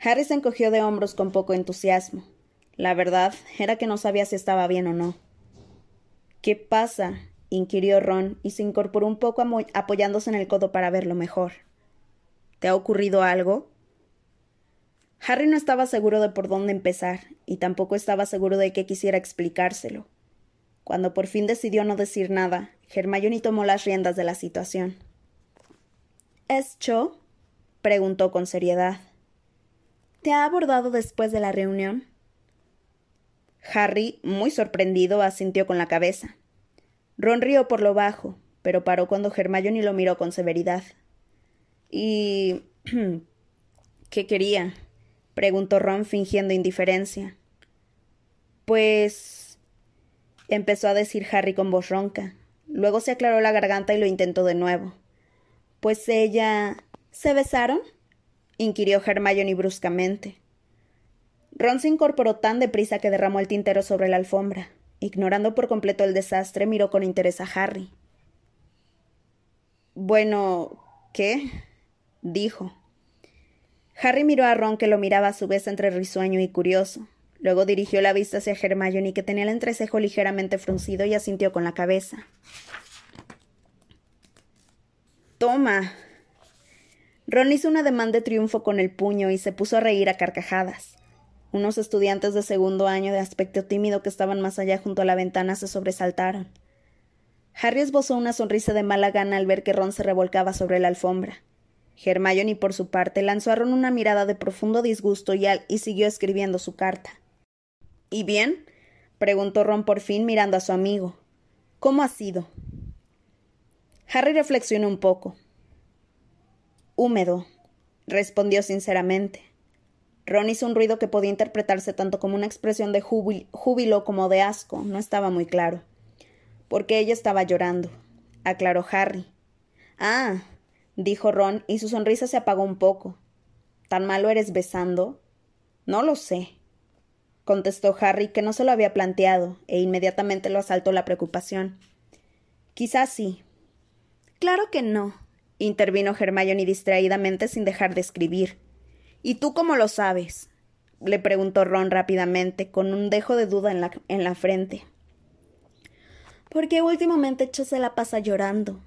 Harry se encogió de hombros con poco entusiasmo. La verdad era que no sabía si estaba bien o no. ¿Qué pasa? inquirió Ron y se incorporó un poco apoyándose en el codo para verlo mejor. ¿Te ha ocurrido algo? Harry no estaba seguro de por dónde empezar, y tampoco estaba seguro de que quisiera explicárselo. Cuando por fin decidió no decir nada, Hermione tomó las riendas de la situación. ¿Es Cho? preguntó con seriedad. ¿Te ha abordado después de la reunión? Harry, muy sorprendido, asintió con la cabeza. Ron rió por lo bajo, pero paró cuando Hermione lo miró con severidad. ¿Y qué quería? preguntó Ron fingiendo indiferencia. Pues. empezó a decir Harry con voz ronca. Luego se aclaró la garganta y lo intentó de nuevo. Pues ella. ¿Se besaron? Inquirió Hermione bruscamente. Ron se incorporó tan deprisa que derramó el tintero sobre la alfombra. Ignorando por completo el desastre, miró con interés a Harry. Bueno, ¿qué? dijo. Harry miró a Ron, que lo miraba a su vez entre risueño y curioso. Luego dirigió la vista hacia Hermione, que tenía el entrecejo ligeramente fruncido, y asintió con la cabeza. Toma. Ron hizo un ademán de triunfo con el puño y se puso a reír a carcajadas. Unos estudiantes de segundo año de aspecto tímido que estaban más allá junto a la ventana se sobresaltaron. Harry esbozó una sonrisa de mala gana al ver que Ron se revolcaba sobre la alfombra. Hermione, por su parte, lanzó a Ron una mirada de profundo disgusto y, y siguió escribiendo su carta. ¿Y bien? preguntó Ron por fin mirando a su amigo. ¿Cómo ha sido? Harry reflexionó un poco. Húmedo, respondió sinceramente. Ron hizo un ruido que podía interpretarse tanto como una expresión de júbilo como de asco. No estaba muy claro. Porque ella estaba llorando, aclaró Harry. Ah, dijo Ron, y su sonrisa se apagó un poco. ¿Tan malo eres besando? No lo sé, contestó Harry, que no se lo había planteado, e inmediatamente lo asaltó la preocupación. Quizás sí. Claro que no, intervino Hermione distraídamente sin dejar de escribir. ¿Y tú cómo lo sabes? le preguntó Ron rápidamente, con un dejo de duda en la, en la frente. Porque últimamente Cho se la pasa llorando,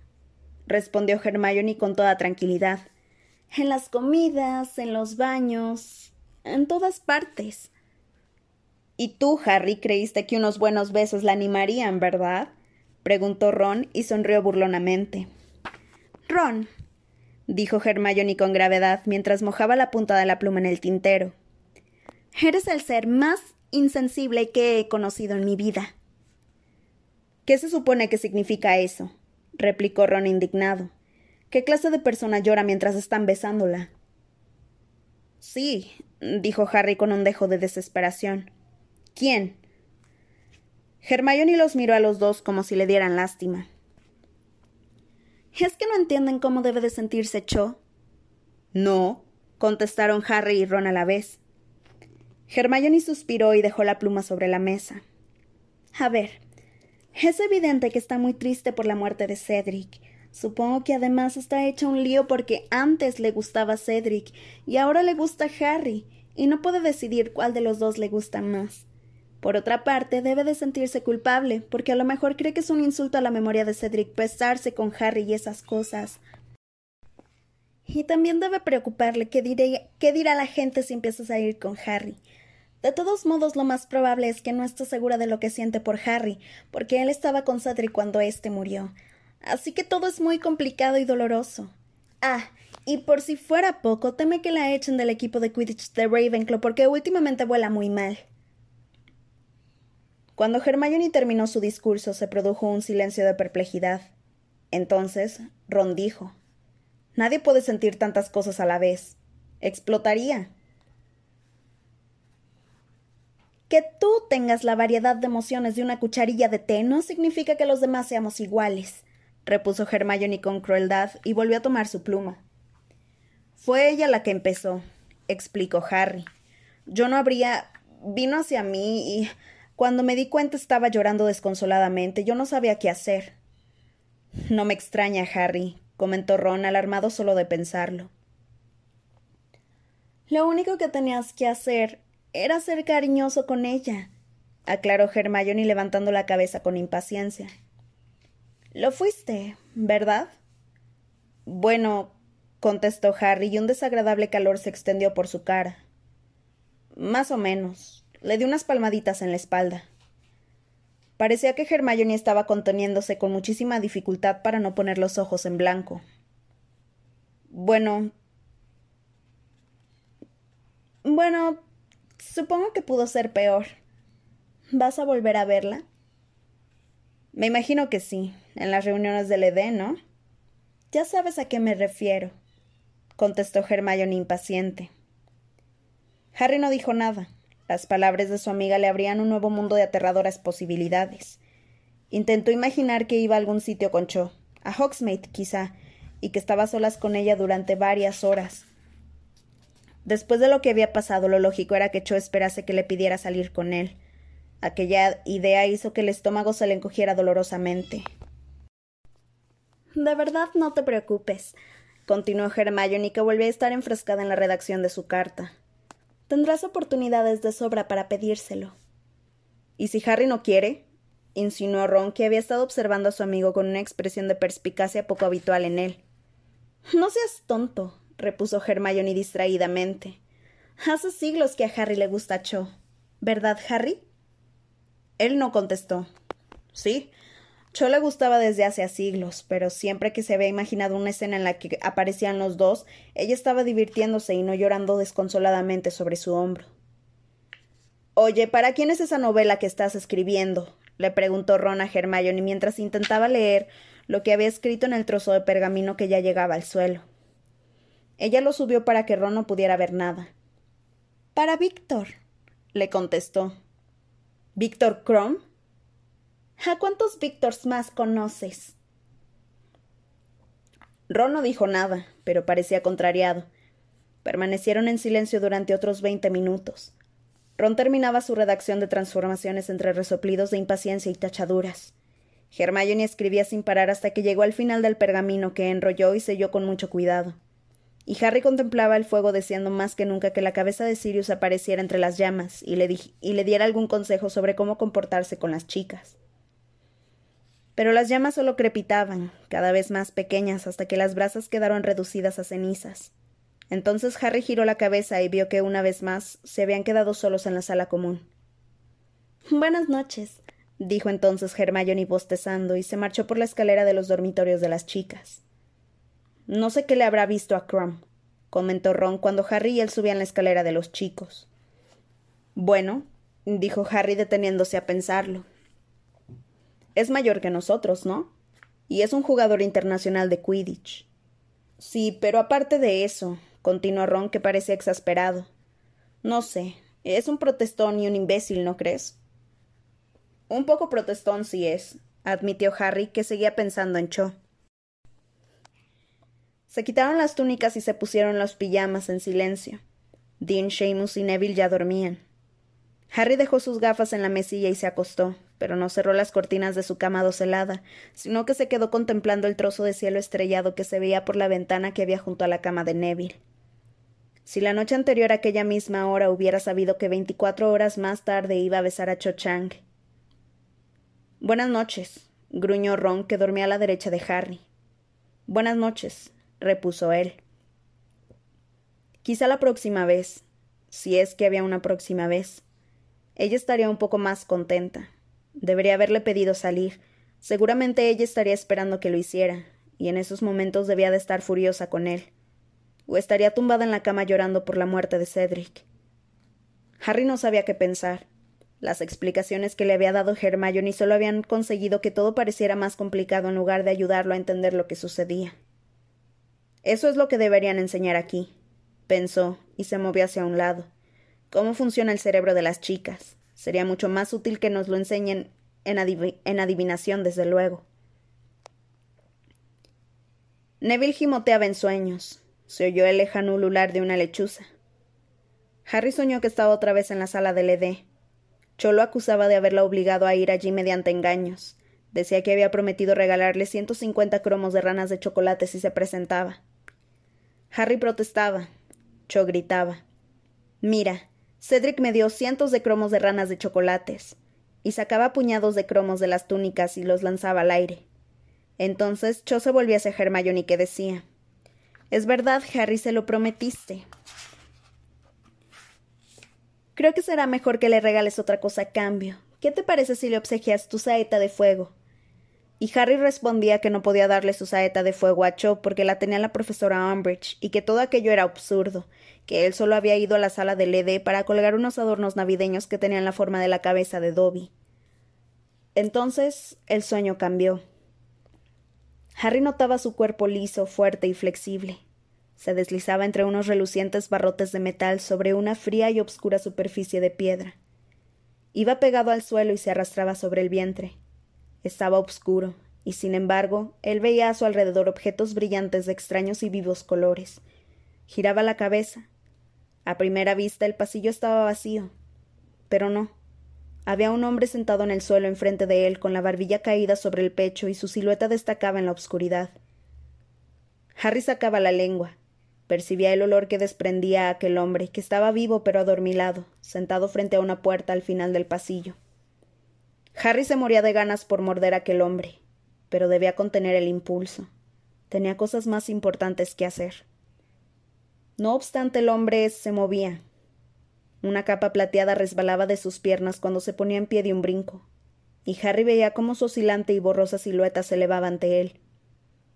respondió Hermione con toda tranquilidad. En las comidas, en los baños, en todas partes. Y tú, Harry, creíste que unos buenos besos la animarían, ¿verdad? preguntó Ron y sonrió burlonamente. Ron, dijo Hermione con gravedad mientras mojaba la punta de la pluma en el tintero. Eres el ser más insensible que he conocido en mi vida. ¿Qué se supone que significa eso? replicó Ron indignado. ¿Qué clase de persona llora mientras están besándola? Sí, dijo Harry con un dejo de desesperación. ¿Quién? Hermione los miró a los dos como si le dieran lástima. ¿Es que no entienden cómo debe de sentirse Cho? No, contestaron Harry y Ron a la vez. Hermione suspiró y dejó la pluma sobre la mesa. A ver, es evidente que está muy triste por la muerte de Cedric. Supongo que además está hecho un lío porque antes le gustaba Cedric y ahora le gusta Harry, y no puede decidir cuál de los dos le gusta más. Por otra parte, debe de sentirse culpable, porque a lo mejor cree que es un insulto a la memoria de Cedric pesarse con Harry y esas cosas. Y también debe preocuparle qué, qué dirá la gente si empiezas a ir con Harry. De todos modos, lo más probable es que no esté segura de lo que siente por Harry, porque él estaba con Cedric cuando éste murió. Así que todo es muy complicado y doloroso. Ah, y por si fuera poco, teme que la echen del equipo de Quidditch de Ravenclaw porque últimamente vuela muy mal. Cuando Hermione terminó su discurso se produjo un silencio de perplejidad. Entonces, Ron dijo Nadie puede sentir tantas cosas a la vez. Explotaría. Que tú tengas la variedad de emociones de una cucharilla de té no significa que los demás seamos iguales, repuso Hermione con crueldad y volvió a tomar su pluma. Fue ella la que empezó, explicó Harry. Yo no habría. vino hacia mí y. cuando me di cuenta estaba llorando desconsoladamente. Yo no sabía qué hacer. No me extraña, Harry, comentó Ron, alarmado solo de pensarlo. Lo único que tenías que hacer era ser cariñoso con ella, aclaró Hermione levantando la cabeza con impaciencia. Lo fuiste, ¿verdad? Bueno, contestó Harry, y un desagradable calor se extendió por su cara. Más o menos. Le di unas palmaditas en la espalda. Parecía que Hermione estaba conteniéndose con muchísima dificultad para no poner los ojos en blanco. Bueno. Bueno, supongo que pudo ser peor. ¿Vas a volver a verla? Me imagino que sí, en las reuniones del Edén, ¿no? Ya sabes a qué me refiero, contestó Hermione impaciente. Harry no dijo nada. Las palabras de su amiga le abrían un nuevo mundo de aterradoras posibilidades. Intentó imaginar que iba a algún sitio con Cho, a Hogsmeade quizá, y que estaba solas con ella durante varias horas. Después de lo que había pasado, lo lógico era que Cho esperase que le pidiera salir con él. Aquella idea hizo que el estómago se le encogiera dolorosamente. De verdad no te preocupes, continuó Hermione, que volvió a estar enfrascada en la redacción de su carta. Tendrás oportunidades de sobra para pedírselo. ¿Y si Harry no quiere? insinuó Ron, que había estado observando a su amigo con una expresión de perspicacia poco habitual en él. No seas tonto, repuso Hermione distraídamente. Hace siglos que a Harry le gusta Cho. ¿Verdad, Harry? Él no contestó. Sí, Cho le gustaba desde hace siglos, pero siempre que se había imaginado una escena en la que aparecían los dos, ella estaba divirtiéndose y no llorando desconsoladamente sobre su hombro. Oye, ¿para quién es esa novela que estás escribiendo? le preguntó Ron a Hermione mientras intentaba leer lo que había escrito en el trozo de pergamino que ya llegaba al suelo. Ella lo subió para que Ron no pudiera ver nada. Para Víctor, le contestó. ¿Víctor Crumb? ¿A cuántos Víctors más conoces? Ron no dijo nada, pero parecía contrariado. Permanecieron en silencio durante otros veinte minutos. Ron terminaba su redacción de transformaciones entre resoplidos de impaciencia y tachaduras. Hermione escribía sin parar hasta que llegó al final del pergamino que enrolló y selló con mucho cuidado. Y Harry contemplaba el fuego deseando más que nunca que la cabeza de Sirius apareciera entre las llamas y le, y le diera algún consejo sobre cómo comportarse con las chicas. Pero las llamas solo crepitaban, cada vez más pequeñas, hasta que las brasas quedaron reducidas a cenizas. Entonces Harry giró la cabeza y vio que una vez más se habían quedado solos en la sala común. Buenas noches, dijo entonces Hermione bostezando y se marchó por la escalera de los dormitorios de las chicas. No sé qué le habrá visto a Crumb, comentó Ron cuando Harry y él subían la escalera de los chicos. Bueno, dijo Harry deteniéndose a pensarlo. Es mayor que nosotros, ¿no? Y es un jugador internacional de Quidditch. Sí, pero aparte de eso, continuó Ron, que parecía exasperado. No sé, es un protestón y un imbécil, ¿no crees? Un poco protestón sí es, admitió Harry, que seguía pensando en Cho. Se quitaron las túnicas y se pusieron los pijamas en silencio. Dean, Seamus y Neville ya dormían. Harry dejó sus gafas en la mesilla y se acostó pero no cerró las cortinas de su cama docelada, sino que se quedó contemplando el trozo de cielo estrellado que se veía por la ventana que había junto a la cama de Neville. Si la noche anterior a aquella misma hora hubiera sabido que veinticuatro horas más tarde iba a besar a Cho Chang. Buenas noches, gruñó Ron, que dormía a la derecha de Harry. Buenas noches, repuso él. Quizá la próxima vez, si es que había una próxima vez, ella estaría un poco más contenta. Debería haberle pedido salir. Seguramente ella estaría esperando que lo hiciera, y en esos momentos debía de estar furiosa con él. O estaría tumbada en la cama llorando por la muerte de Cedric. Harry no sabía qué pensar. Las explicaciones que le había dado Hermione solo habían conseguido que todo pareciera más complicado en lugar de ayudarlo a entender lo que sucedía. Eso es lo que deberían enseñar aquí, pensó, y se movió hacia un lado. ¿Cómo funciona el cerebro de las chicas? Sería mucho más útil que nos lo enseñen en, adivinación, desde luego. Neville gimoteaba en sueños. Se oyó el lejano ulular de una lechuza. Harry soñó que estaba otra vez en la sala del ED. Cho lo acusaba de haberla obligado a ir allí mediante engaños. Decía que había prometido regalarle ciento cincuenta cromos de ranas de chocolate si se presentaba. Harry protestaba. Cho gritaba. Mira, Cedric me dio cientos de cromos de ranas de chocolates, y sacaba puñados de cromos de las túnicas y los lanzaba al aire. Entonces Cho se volvió hacia Hermione que decía Es verdad, Harry, se lo prometiste. Creo que será mejor que le regales otra cosa a cambio. ¿Qué te parece si le obsequias tu saeta de fuego? Y Harry respondía que no podía darle su saeta de fuego a Cho porque la tenía la profesora Umbridge y que todo aquello era absurdo, que él solo había ido a la sala del ED para colgar unos adornos navideños que tenían la forma de la cabeza de Dobby. Entonces el sueño cambió. Harry notaba su cuerpo liso, fuerte y flexible. Se deslizaba entre unos relucientes barrotes de metal sobre una fría y obscura superficie de piedra. Iba pegado al suelo y se arrastraba sobre el vientre. Estaba oscuro, y sin embargo, él veía a su alrededor objetos brillantes de extraños y vivos colores. Giraba la cabeza. A primera vista el pasillo estaba vacío. Pero no. Había un hombre sentado en el suelo enfrente de él, con la barbilla caída sobre el pecho y su silueta destacaba en la oscuridad. Harry sacaba la lengua, Percibía el olor que desprendía aquel hombre, que estaba vivo pero adormilado, sentado frente a una puerta al final del pasillo. Harry se moría de ganas por morder a aquel hombre, pero debía contener el impulso. Tenía cosas más importantes que hacer. No obstante, el hombre se movía. Una capa plateada resbalaba de sus piernas cuando se ponía en pie de un brinco, y Harry veía cómo su oscilante y borrosa silueta se elevaba ante él.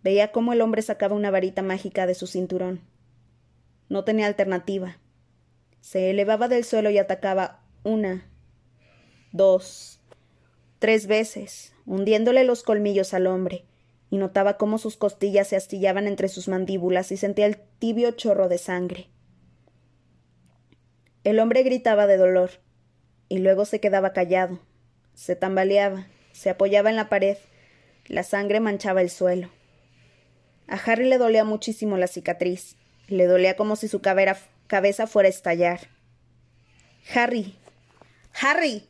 Veía cómo el hombre sacaba una varita mágica de su cinturón. No tenía alternativa. Se elevaba del suelo y atacaba una, dos, tres veces, hundiéndole los colmillos al hombre, y notaba cómo sus costillas se astillaban entre sus mandíbulas y sentía el tibio chorro de sangre. El hombre gritaba de dolor, y luego se quedaba callado, se tambaleaba, se apoyaba en la pared, la sangre manchaba el suelo. A Harry le dolía muchísimo la cicatriz. Le dolía como si su cabeza fuera a estallar. Harry. Harry.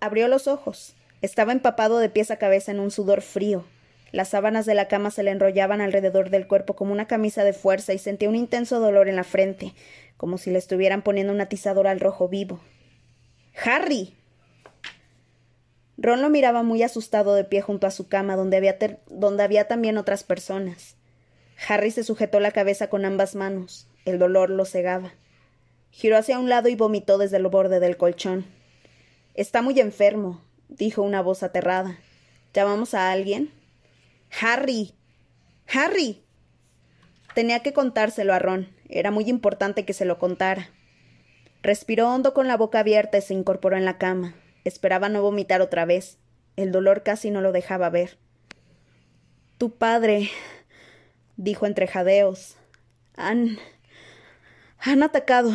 Abrió los ojos. Estaba empapado de pies a cabeza en un sudor frío. Las sábanas de la cama se le enrollaban alrededor del cuerpo como una camisa de fuerza y sentía un intenso dolor en la frente, como si le estuvieran poniendo un atizador al rojo vivo. ¡Harry! Ron lo miraba muy asustado de pie junto a su cama, donde había, donde había también otras personas. Harry se sujetó la cabeza con ambas manos. El dolor lo cegaba. Giró hacia un lado y vomitó desde el borde del colchón. Está muy enfermo, dijo una voz aterrada. ¿Llamamos a alguien? Harry. Harry. Tenía que contárselo a Ron. Era muy importante que se lo contara. Respiró hondo con la boca abierta y se incorporó en la cama. Esperaba no vomitar otra vez. El dolor casi no lo dejaba ver. Tu padre dijo entre jadeos. Han. han atacado.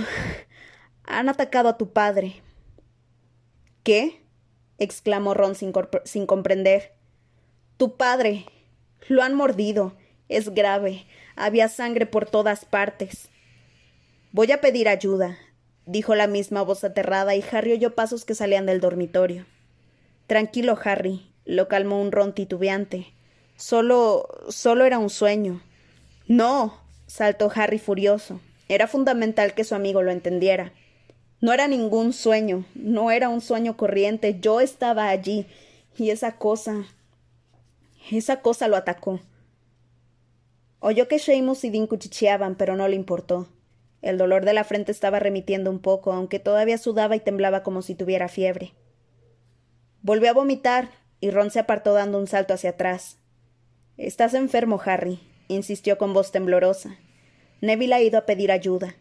han atacado a tu padre. ¿Qué? exclamó Ron sin, comprender. Tu padre. Lo han mordido. Es grave. Había sangre por todas partes. Voy a pedir ayuda, dijo la misma voz aterrada, y Harry oyó pasos que salían del dormitorio. Tranquilo, Harry, lo calmó un ron titubeante. Solo. solo era un sueño. No, saltó Harry furioso. Era fundamental que su amigo lo entendiera. No era ningún sueño, no era un sueño corriente, yo estaba allí, y esa cosa. esa cosa lo atacó. Oyó que Seamus y Dean cuchicheaban, pero no le importó. El dolor de la frente estaba remitiendo un poco, aunque todavía sudaba y temblaba como si tuviera fiebre. Volvió a vomitar, y Ron se apartó dando un salto hacia atrás. Estás enfermo, Harry, insistió con voz temblorosa. Neville ha ido a pedir ayuda.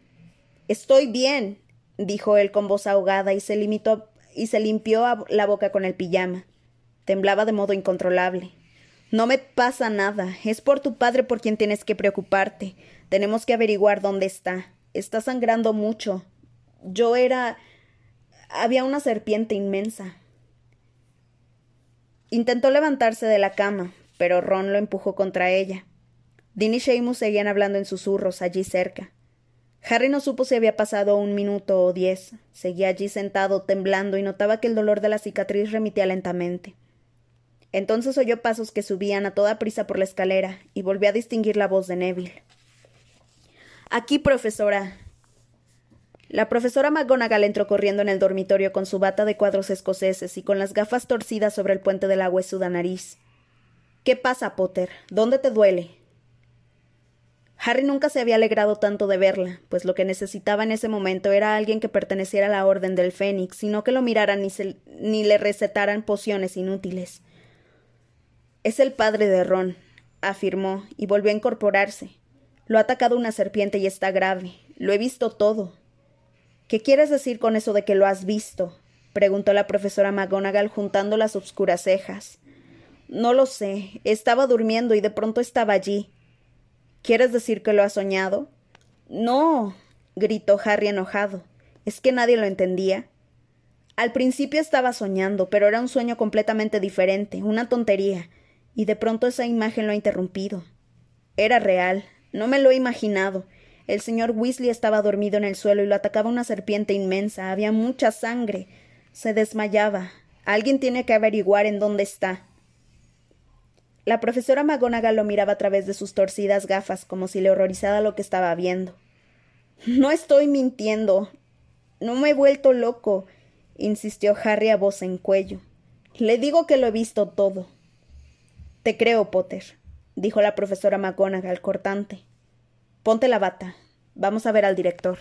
Estoy bien, dijo él con voz ahogada y se limitó y se limpió la boca con el pijama. Temblaba de modo incontrolable. No me pasa nada. Es por tu padre por quien tienes que preocuparte. Tenemos que averiguar dónde está. Está sangrando mucho. Yo era. había una serpiente inmensa. Intentó levantarse de la cama, pero Ron lo empujó contra ella. Dean y Seamus seguían hablando en susurros allí cerca. Harry no supo si había pasado un minuto o diez. Seguía allí sentado, temblando, y notaba que el dolor de la cicatriz remitía lentamente. Entonces oyó pasos que subían a toda prisa por la escalera, y volvió a distinguir la voz de Neville. Aquí, profesora. La profesora McGonagall entró corriendo en el dormitorio con su bata de cuadros escoceses y con las gafas torcidas sobre el puente de la huesuda nariz. ¿Qué pasa, Potter? ¿Dónde te duele? Harry nunca se había alegrado tanto de verla, pues lo que necesitaba en ese momento era alguien que perteneciera a la Orden del Fénix, y no que lo miraran ni, ni le recetaran pociones inútiles. Es el padre de Ron, afirmó, y volvió a incorporarse. Lo ha atacado una serpiente y está grave. Lo he visto todo. ¿Qué quieres decir con eso de que lo has visto? preguntó la profesora McGonagall juntando las obscuras cejas. No lo sé. Estaba durmiendo y de pronto estaba allí. ¿Quieres decir que lo ha soñado? No, gritó Harry enojado. ¿Es que nadie lo entendía? Al principio estaba soñando, pero era un sueño completamente diferente, una tontería, y de pronto esa imagen lo ha interrumpido. Era real, no me lo he imaginado. El señor Weasley estaba dormido en el suelo y lo atacaba una serpiente inmensa. Había mucha sangre. Se desmayaba. Alguien tiene que averiguar en dónde está. La profesora McGonagall lo miraba a través de sus torcidas gafas, como si le horrorizara lo que estaba viendo. No estoy mintiendo. No me he vuelto loco, insistió Harry a voz en cuello. Le digo que lo he visto todo. Te creo, Potter, dijo la profesora McGonagall cortante. Ponte la bata. Vamos a ver al director.